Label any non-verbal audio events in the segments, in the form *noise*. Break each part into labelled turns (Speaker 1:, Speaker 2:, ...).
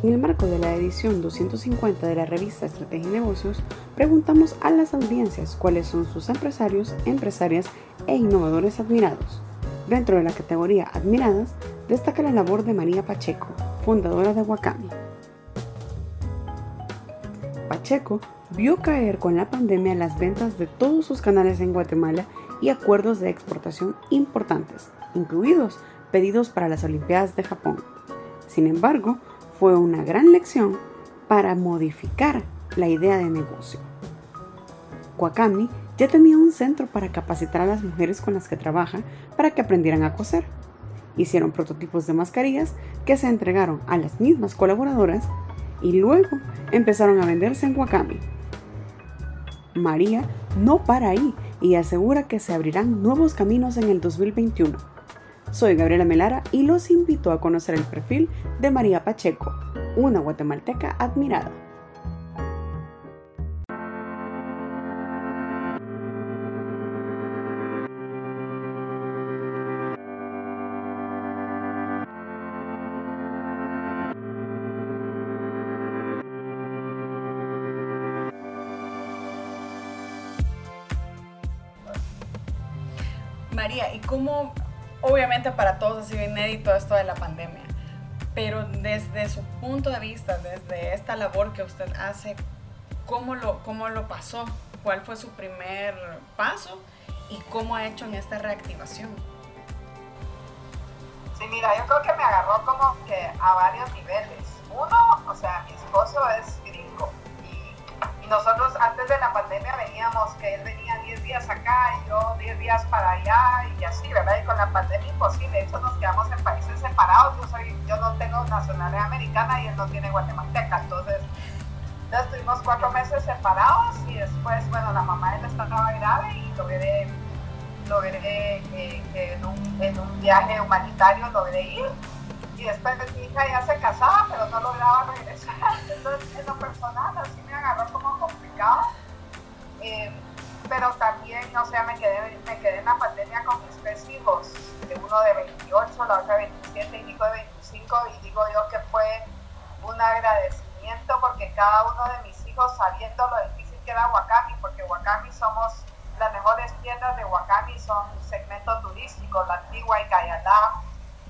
Speaker 1: En el marco de la edición 250 de la revista Estrategia y Negocios, preguntamos a las audiencias cuáles son sus empresarios, empresarias e innovadores admirados. Dentro de la categoría Admiradas, destaca la labor de María Pacheco, fundadora de Wakami. Pacheco vio caer con la pandemia las ventas de todos sus canales en Guatemala y acuerdos de exportación importantes, incluidos pedidos para las Olimpiadas de Japón. Sin embargo, fue una gran lección para modificar la idea de negocio. Wakami ya tenía un centro para capacitar a las mujeres con las que trabaja para que aprendieran a coser. Hicieron prototipos de mascarillas que se entregaron a las mismas colaboradoras y luego empezaron a venderse en Wakami. María no para ahí y asegura que se abrirán nuevos caminos en el 2021 soy Gabriela Melara y los invito a conocer el perfil de María Pacheco, una guatemalteca admirada.
Speaker 2: María, ¿y cómo obviamente para todos ha sido inédito esto de la pandemia, pero desde su punto de vista, desde esta labor que usted hace, ¿cómo lo, cómo lo pasó? ¿Cuál fue su primer paso? ¿Y cómo ha hecho en esta reactivación?
Speaker 3: Sí, mira, yo creo que me agarró como que a varios niveles. Uno, o sea, mi esposo es gringo y, y nosotros antes de la pandemia veníamos que él venía 10 días acá y yo 10 días para allá y así, ¿verdad? Y con la pandemia imposible, de hecho nos quedamos en países separados, yo, soy, yo no tengo nacionalidad americana y él no tiene guatemalteca, entonces ya estuvimos cuatro meses separados y después, bueno, la mamá de él estaba grave y logré, logré eh, en, un, en un viaje humanitario logré ir y después mi hija ya se casaba, pero no lograba regresar. *laughs* Entonces, en lo personal, así me agarró como complicado. Eh, pero también, o sea, me quedé, me quedé en la pandemia con mis tres hijos, uno de 28, la otra de 27 y Nico de 25, y digo yo que fue un agradecimiento porque cada uno de mis hijos, sabiendo lo difícil que era Wakami, porque Wakami somos las mejores tiendas de Wakami, son segmento turístico, la antigua y Cayalá,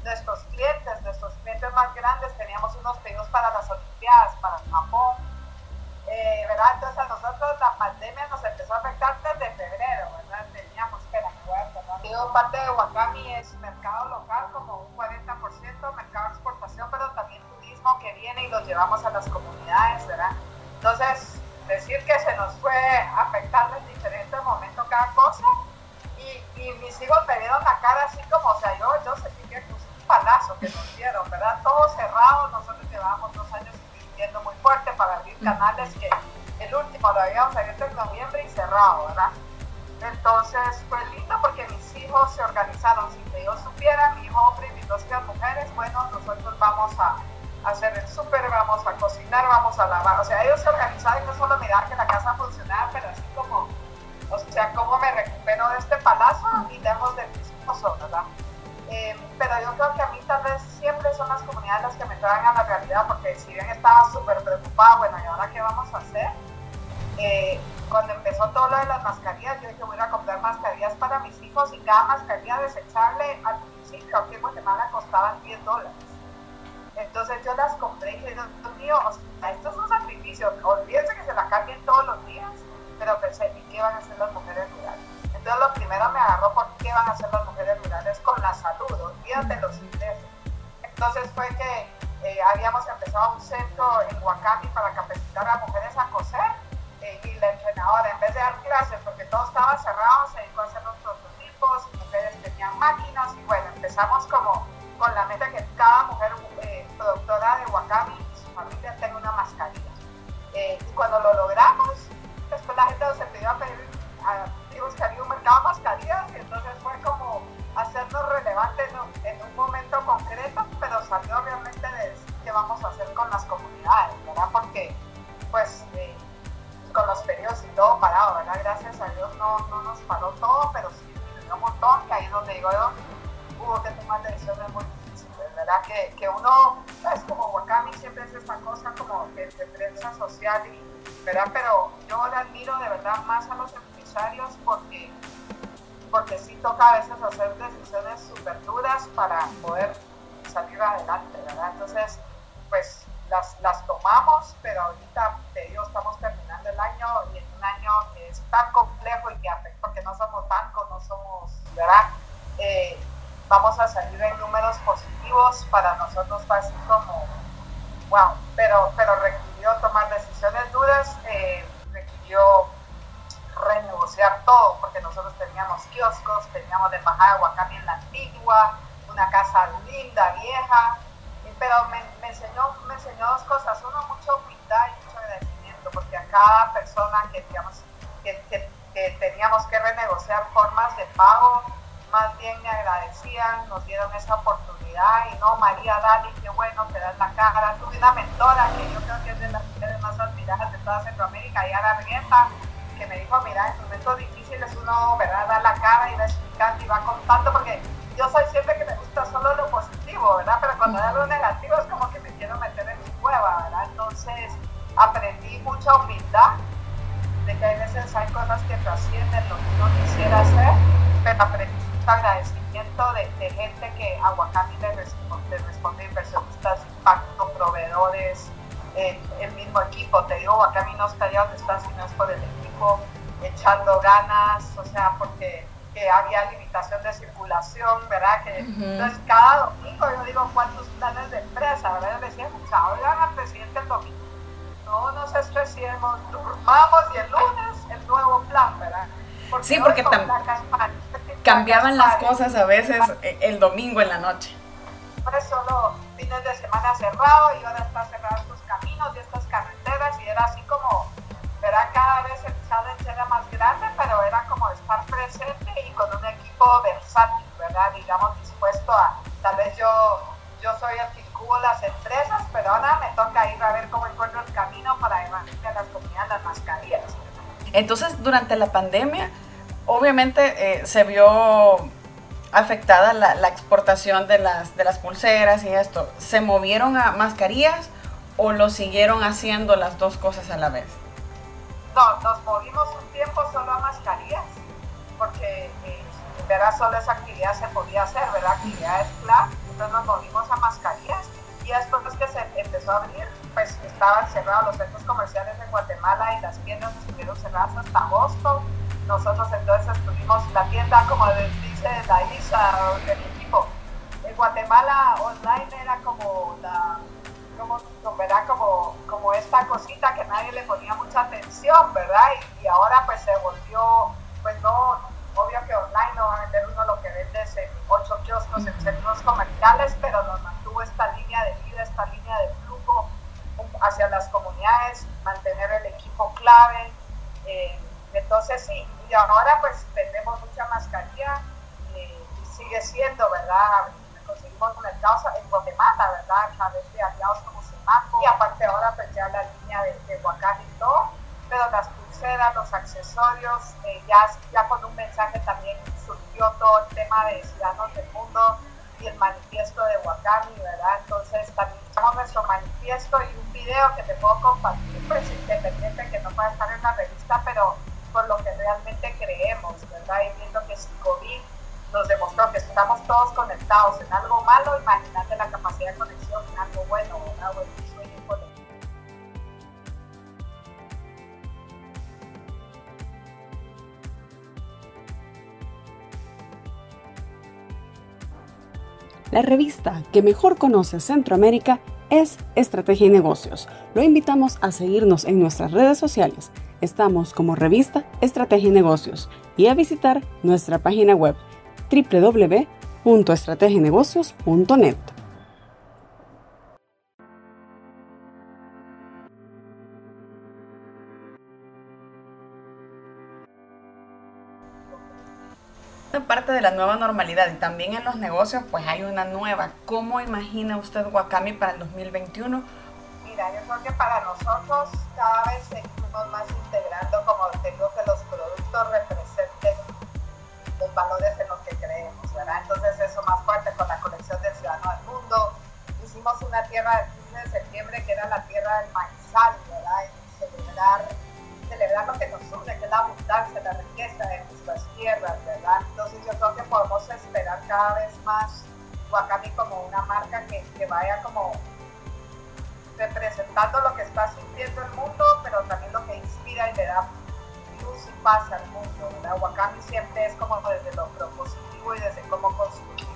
Speaker 3: nuestros clientes, nuestros clientes más grandes, teníamos unos pedidos para las Olimpiadas, para Japón, eh, ¿verdad? Entonces a nosotros la pandemia nos empezó a afectar desde febrero, ¿verdad? Teníamos que ¿no? Digo, parte de Wakami es mercado local, como un 40%, mercado de exportación, pero también turismo que viene y los llevamos a las comunidades, ¿verdad? Entonces, decir que se nos fue afectando en diferentes momentos cada cosa, y, y mis hijos me dieron la cara así como, o sea, yo, yo sentí que un palazo que nos dieron, ¿verdad? Todo cerrado, nosotros para abrir canales que el último lo habíamos abierto en noviembre y cerrado, ¿verdad? Entonces fue lindo porque mis hijos se organizaron sin que yo supiera, mi hombre y mis dos mujeres, bueno, nosotros vamos a hacer el súper, vamos a cocinar, vamos a lavar, o sea, ellos se organizaron y no solo mirar que la casa funcionara, pero así como, o sea, cómo me recupero de este palazo y dejamos de mis hijos, ¿verdad? Eh, pero yo creo que a mí tal vez son las comunidades las que me traen a la realidad, porque si bien estaba súper preocupada, bueno, ¿y ahora qué vamos a hacer? Eh, cuando empezó todo lo de las mascarillas, yo dije voy a comprar mascarillas para mis hijos y cada mascarilla desechable al principio aquí en Guatemala costaban 10 dólares. Entonces yo las compré y dije, Dios mío, esto es un sacrificio, olvídense que se la cambien todos los días, pero pensé, ¿y qué van a hacer las mujeres rurales? Entonces lo primero me agarró por qué van a hacer las mujeres rurales con la salud, olvídate los ingresos. Entonces fue que eh, habíamos empezado un centro en Huacami para capacitar a mujeres a coser eh, y la entrenadora en vez de dar clases, porque todo estaba cerrado, se dedicó a hacer los prototipos, mujeres tenían máquinas y bueno, empezamos con Que, uno, es como Wakami siempre se esta cosa como de, de prensa social, y, ¿verdad? Pero yo le admiro de verdad más a los empresarios porque, porque sí toca a veces hacer decisiones súper duras para poder salir adelante, ¿verdad? Entonces, pues las, las tomamos, pero ahorita, te digo, estamos terminando el año y en un año que es tan complejo y que afecta, porque no somos bancos, no somos, ¿verdad? Eh, vamos a salir en números positivos, para nosotros fue así como, wow, pero, pero requirió tomar decisiones duras, eh, requirió renegociar todo, porque nosotros teníamos kioscos, teníamos de embajada de Huacami en la antigua, una casa linda, vieja, pero me, enseñó, me enseñó dos cosas, uno, mucha humildad y mucho agradecimiento, porque a cada persona que teníamos que renegociar formas de pago, más bien me agradecían, nos dieron esa oportunidad y no, María Dali, qué bueno, te das la cara. Tuve una mentora que yo creo que es de las mujeres más admiradas de toda Centroamérica, Yara Argueta, que me dijo, mira, en momentos difíciles uno, ¿verdad?, da la cara y va explicando y va contando, porque yo soy siempre que me gusta solo lo positivo, ¿verdad? Pero cuando hay algo negativo es como que me quiero meter en mi cueva, ¿verdad? Entonces aprendí mucha humildad de que hay veces hay cosas que trascienden lo que uno quisiera hacer, pero aprendí agradecimiento de, de, gente que a Wakami le responde, le responde inversionistas, impacto, proveedores, eh, el mismo equipo. Te digo, Wakami no está allá donde está, sino es por el equipo, echando ganas, o sea, porque que había limitación de circulación, ¿verdad? Que, uh -huh. Entonces, cada domingo yo digo, ¿cuántos planes de empresa? ¿verdad? Yo decía, oigan al presidente el domingo, no nos estresemos, durmamos y el lunes el nuevo plan, ¿verdad?
Speaker 2: Porque sí, porque también cambiaban las cosas a veces el domingo en la noche.
Speaker 3: Los fines de semana cerrado y ahora están cerrados estos caminos y estas carreteras y era así como, verá, cada vez el challenge era más grande, pero era como estar presente y con un equipo versátil, ¿verdad? Digamos, dispuesto a, tal vez yo, yo soy el que incubo las empresas, pero ahora me toca ir a ver cómo encuentro el camino para llevar a las comunidades las mascarillas.
Speaker 2: Entonces, durante la pandemia, obviamente eh, se vio afectada la, la, exportación de las, de las pulseras y esto. ¿Se movieron a mascarillas o lo siguieron haciendo las dos cosas a la vez?
Speaker 3: No, nos movimos un tiempo solo a mascarillas, porque eh, verdad solo esa actividad se podía hacer, ¿verdad? Actividades clave, entonces nos movimos a mascarillas y después que se empezó a abrir, pues estaban cerrados los centros comerciales en Guatemala y las tiendas estuvieron cerradas hasta agosto nosotros entonces la tienda, como dice la Isa del equipo. En Guatemala online era como la, como, ¿verdad? Como, como esta cosita que nadie le ponía mucha atención, ¿verdad? Y, y ahora pues se volvió, pues no, obvio que online no va a vender uno lo que vende en ocho kioscos en centros comerciales, pero nos mantuvo esta línea de vida, esta línea de flujo hacia las comunidades, mantener el equipo clave. Eh, entonces sí, y ahora pues vendemos mucha mascarilla eh, y sigue siendo, ¿verdad? Conseguimos mercados en Guatemala, ¿verdad? A través de aliados como Semaco y aparte ahora pues ya la línea de, de y todo, pero las pulseras, los accesorios, eh, ya, ya con un mensaje también surgió todo el tema de Ciudadanos del Mundo y el manifiesto de Wakami, ¿verdad? Entonces también tenemos nuestro manifiesto y un video que te puedo compartir, pues independiente que no pueda estar en la revista, pero por lo que realmente creemos, ¿verdad? Y viendo que si COVID nos demostró que estamos todos conectados en algo malo, imagínate la capacidad de conexión en algo bueno, ¿verdad? Bueno,
Speaker 1: La revista que mejor conoce Centroamérica es Estrategia y Negocios. Lo invitamos a seguirnos en nuestras redes sociales. Estamos como revista Estrategia y Negocios y a visitar nuestra página web www.estrategienegocios.net.
Speaker 2: parte de la nueva normalidad y también en los negocios pues hay una nueva. ¿Cómo imagina usted Wakami para el 2021?
Speaker 3: Mira, yo creo que para nosotros cada vez fuimos más integrando, como te digo, que los productos representen los valores en los que creemos, ¿verdad? Entonces eso más fuerte con la colección del Ciudadano del Mundo. Hicimos una tierra del 15 de septiembre que era la tierra del maizal, ¿verdad? Celebrar, celebrar lo que nos une, que es la abundancia, la riqueza de nuestras tierras, ¿verdad? Entonces yo creo que podemos esperar cada vez más Wakami como una marca que, que vaya como representando lo que está sintiendo el mundo, pero también y le da luz y paz al mundo. ¿verdad? Wakami siempre es como desde lo propositivo y desde cómo construir.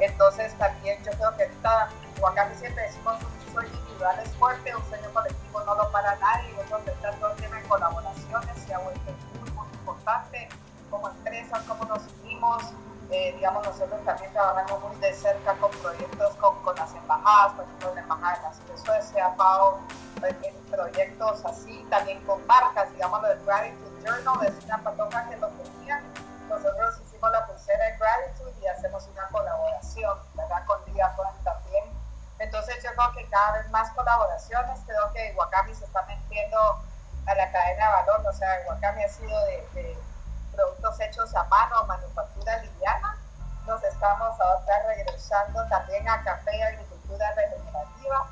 Speaker 3: Entonces también yo creo que ahorita Wakami siempre decimos un sueño individual es fuerte, un sueño colectivo no lo para nadie, nosotros todo tiene colaboraciones, se ha vuelto muy, muy importante como empresas, cómo nos unimos, eh, digamos, nosotros también trabajamos muy de cerca con proyectos con, con las embajadas, por ejemplo, la embajada de la Suecia, FAO, en proyectos así, también con marcas, digamos, el Gratitude Journal, es una patoja que lo tenía. Nosotros hicimos la pulsera de Gratitude y hacemos una colaboración, ¿verdad? Con Diacon también. Entonces yo creo que cada vez más colaboraciones, creo que Wakami se está metiendo a la cadena de valor, o sea, Wakami ha sido de, de productos hechos a mano, manufactura liviana. Nos estamos ahora regresando también a café agricultura regenerativa.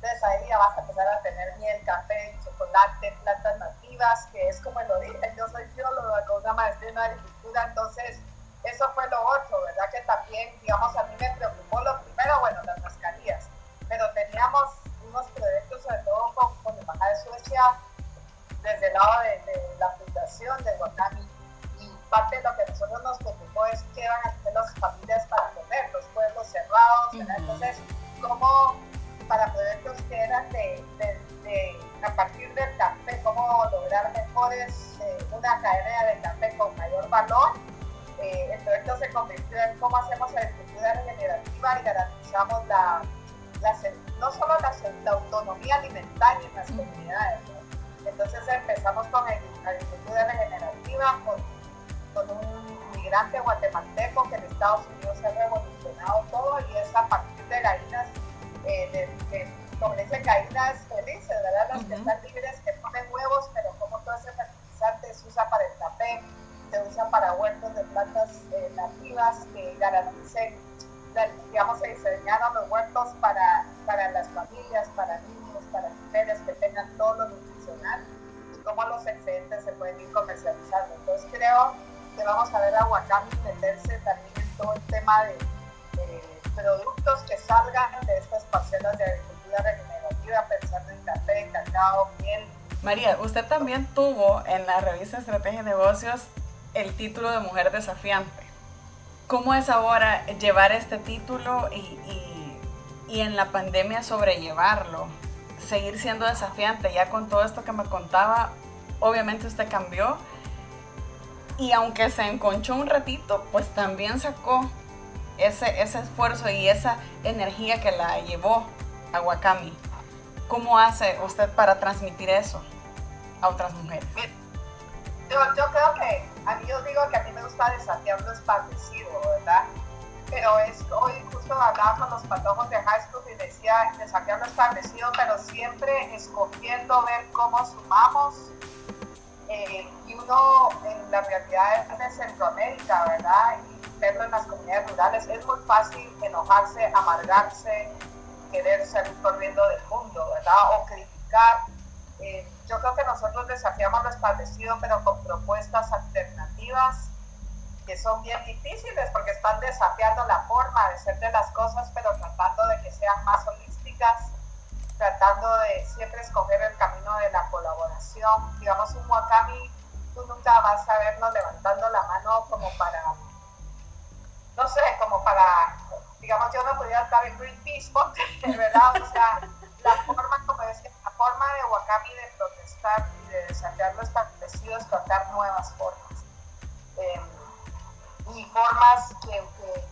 Speaker 3: Entonces ahí ya vas a empezar a tener miel, café, chocolate, plantas nativas, que es como el origen. Yo soy bióloga con una maestría en agricultura, entonces eso fue lo otro, ¿verdad? Que también, digamos, a mí me preocupó lo primero, bueno, las mascarillas, pero teníamos unos proyectos, sobre todo con, con la Embajada de Suecia, desde el lado de, la fundación de Wakami. Y parte de lo que a nosotros nos preocupó es qué van a hacer las familias para comer, los pueblos cerrados. Entonces, cómo para proyectos que eran de, a partir del café, cómo lograr mejores, eh, una cadena de café con mayor valor. Eh, el proyecto se convirtió en cómo hacemos agricultura regenerativa y garantizamos la, no solo la, la autonomía alimentaria en las comunidades, entonces empezamos con agricultura regenerativa, con, con, un migrante guatemalteco que en Estados Unidos ha revolucionado todo y es a partir de gallinas, eh, de, como dice, gallinas felices, ¿verdad? Las que están libres, que ponen huevos, pero como todo ese fertilizante se usa para el café, se usa para huertos de plantas eh, nativas que garanticen, digamos, se diseñaron los huertos para, para las familias, para niños, para mujeres que tengan todos los y cómo los excedentes se pueden ir comercializando. Entonces creo que vamos a ver a Wakami meterse también en todo el tema de, productos que salgan de estas parcelas de agricultura regenerativa, pensando en café, cacao, miel.
Speaker 2: María, usted también tuvo en la revista Estrategia de Negocios el título de Mujer Desafiante. ¿Cómo es ahora llevar este título y, y, y en la pandemia sobrellevarlo? seguir siendo desafiante. Ya con todo esto que me contaba, obviamente usted cambió. Y aunque se enconchó un ratito, pues también sacó ese, ese esfuerzo y esa energía que la llevó a Wakami. ¿Cómo hace usted para transmitir eso a otras mujeres?
Speaker 3: Yo, yo creo que, a mí yo digo que a mí me gusta desafiar lo ¿verdad? pero es, hoy justo hablaba con los patojos de high school y decía, desafiar lo establecido, pero siempre escogiendo ver cómo sumamos. Eh, y uno en la realidad de Centroamérica, ¿verdad? En las comunidades rurales, es muy fácil enojarse, amargarse, querer salir corriendo del mundo, ¿verdad? O criticar. Eh, yo creo que nosotros desafiamos lo establecido, pero con propuestas alternativas que son bien difíciles porque están desafiando la forma de ser de las cosas, pero tratando de que sean más holísticas, tratando de siempre escoger el camino de la colaboración. Digamos, un wakami, tú nunca vas a vernos levantando la mano como para, no sé, como para, digamos, yo no podría estar en Greenpeace, porque, *laughs* ¿verdad? O sea, la forma, como decía, la forma de wakami de protestar y de desafiar lo establecido es tratar nuevas formas. Eh, y formas que,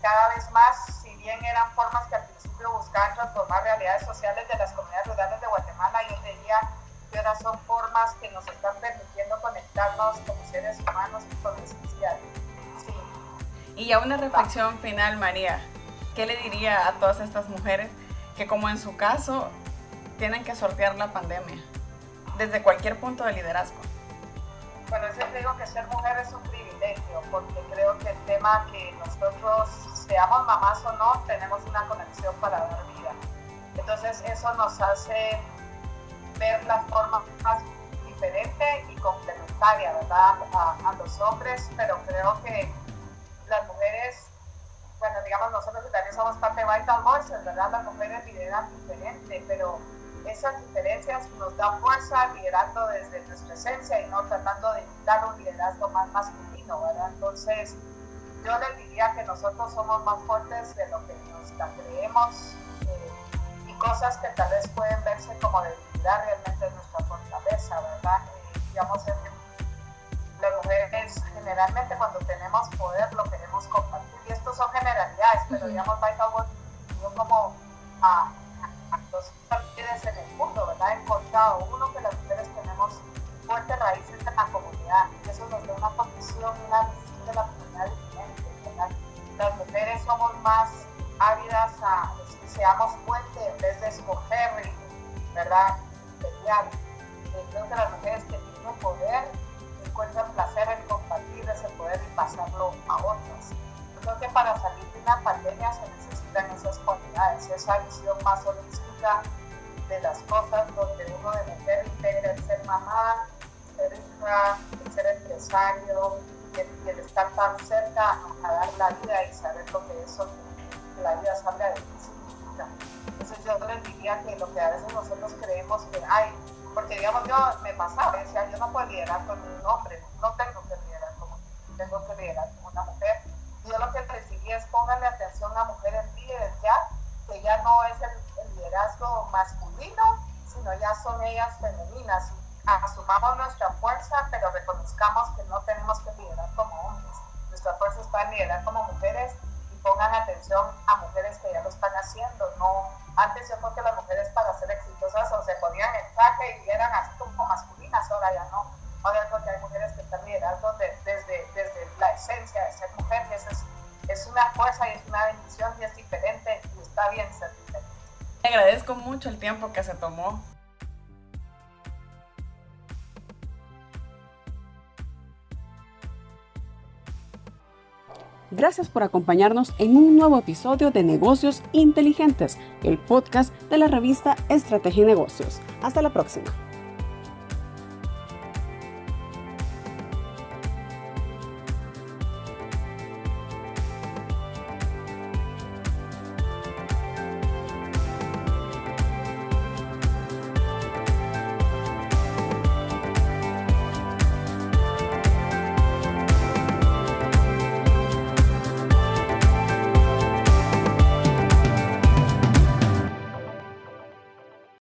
Speaker 3: cada vez más, si bien eran formas que al principio buscaban transformar realidades sociales de las comunidades rurales de Guatemala, yo diría que ahora son formas que nos están permitiendo conectarnos como seres humanos Y
Speaker 2: ya una reflexión final, María. ¿Qué le diría a todas estas mujeres que como en su caso tienen que sortear la pandemia desde cualquier punto de liderazgo?
Speaker 3: Bueno, siempre digo que ser mujer es un privilegio, porque creo que el tema que nosotros, seamos mamás o no, tenemos una conexión para dar vida. Entonces eso nos hace ver la forma más diferente y complementaria, ¿verdad? A, a los hombres, pero creo que las mujeres digamos, nosotros que también somos parte de Vital Voices, ¿verdad? Las mujeres lideran diferente, pero esas diferencias nos dan fuerza liderando desde nuestra esencia y no tratando de dar un liderazgo más masculino, ¿verdad? Entonces, yo les diría que nosotros somos más fuertes de lo que nos creemos eh, y cosas que tal vez pueden verse como debilidad realmente es nuestra fortaleza, ¿verdad? Eh, digamos, las mujeres generalmente cuando tenemos poder lo queremos compartir y estos son generalidades, pero digamos, yo como a, a más de las cosas, donde uno de mujer integra el ser mamá, ser hija, el ser empresario, y el, estar tan cerca a dar la vida y saber lo que eso, la vida salga de ti significa. Entonces yo les diría que lo que a veces nosotros creemos que hay porque digamos yo me pasaba, decía, yo no puedo liderar con un hombre, no tengo que liderar como tengo que liderar como una mujer. Yo lo que les diría es pónganle atención a líderes ya, ya no es el, liderazgo masculino, sino ya son ellas femeninas. Asumamos nuestra fuerza, pero reconozcamos que no tenemos que liderar como hombres. Nuestra fuerza está en liderar como mujeres y pongan atención a mujeres que ya lo están haciendo, no antes yo creo que las mujeres para ser exitosas o se ponían en traje y eran así como masculinas, ahora ya no. Ahora creo que hay mujeres que están liderando desde, desde la esencia de ser mujer y eso es, es una fuerza y es una bendición y es diferente y está bien.
Speaker 2: Agradezco mucho el tiempo que se tomó
Speaker 1: Gracias por acompañarnos en un nuevo episodio de Negocios Inteligentes, el podcast de la revista Estrategia y Negocios. Hasta la próxima.